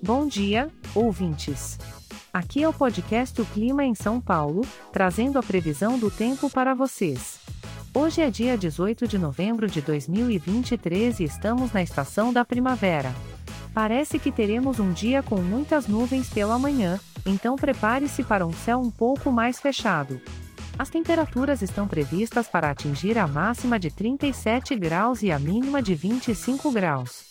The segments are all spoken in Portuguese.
Bom dia, ouvintes. Aqui é o podcast O Clima em São Paulo, trazendo a previsão do tempo para vocês. Hoje é dia 18 de novembro de 2023 e estamos na estação da primavera. Parece que teremos um dia com muitas nuvens pela manhã, então prepare-se para um céu um pouco mais fechado. As temperaturas estão previstas para atingir a máxima de 37 graus e a mínima de 25 graus.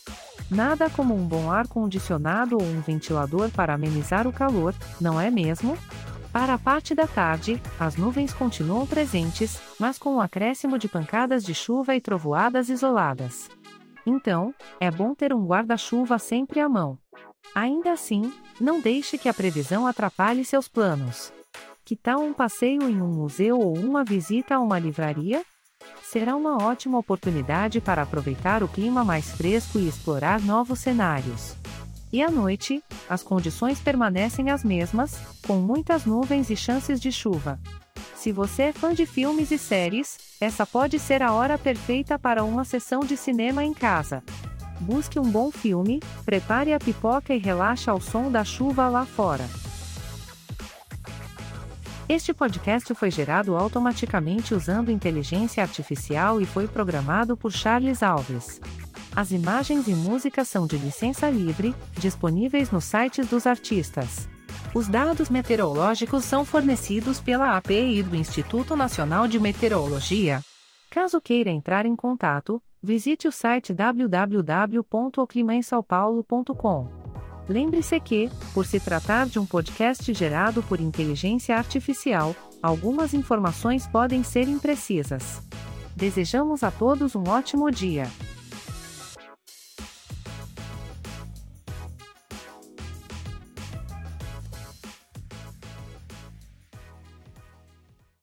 Nada como um bom ar-condicionado ou um ventilador para amenizar o calor, não é mesmo? Para a parte da tarde, as nuvens continuam presentes, mas com um acréscimo de pancadas de chuva e trovoadas isoladas. Então, é bom ter um guarda-chuva sempre à mão. Ainda assim, não deixe que a previsão atrapalhe seus planos. Que tal um passeio em um museu ou uma visita a uma livraria? Será uma ótima oportunidade para aproveitar o clima mais fresco e explorar novos cenários. E à noite, as condições permanecem as mesmas, com muitas nuvens e chances de chuva. Se você é fã de filmes e séries, essa pode ser a hora perfeita para uma sessão de cinema em casa. Busque um bom filme, prepare a pipoca e relaxe ao som da chuva lá fora. Este podcast foi gerado automaticamente usando inteligência artificial e foi programado por Charles Alves. As imagens e músicas são de licença livre, disponíveis nos sites dos artistas. Os dados meteorológicos são fornecidos pela API do Instituto Nacional de Meteorologia. Caso queira entrar em contato, visite o site www.oclimainsaopaulo.com. Lembre-se que, por se tratar de um podcast gerado por inteligência artificial, algumas informações podem ser imprecisas. Desejamos a todos um ótimo dia.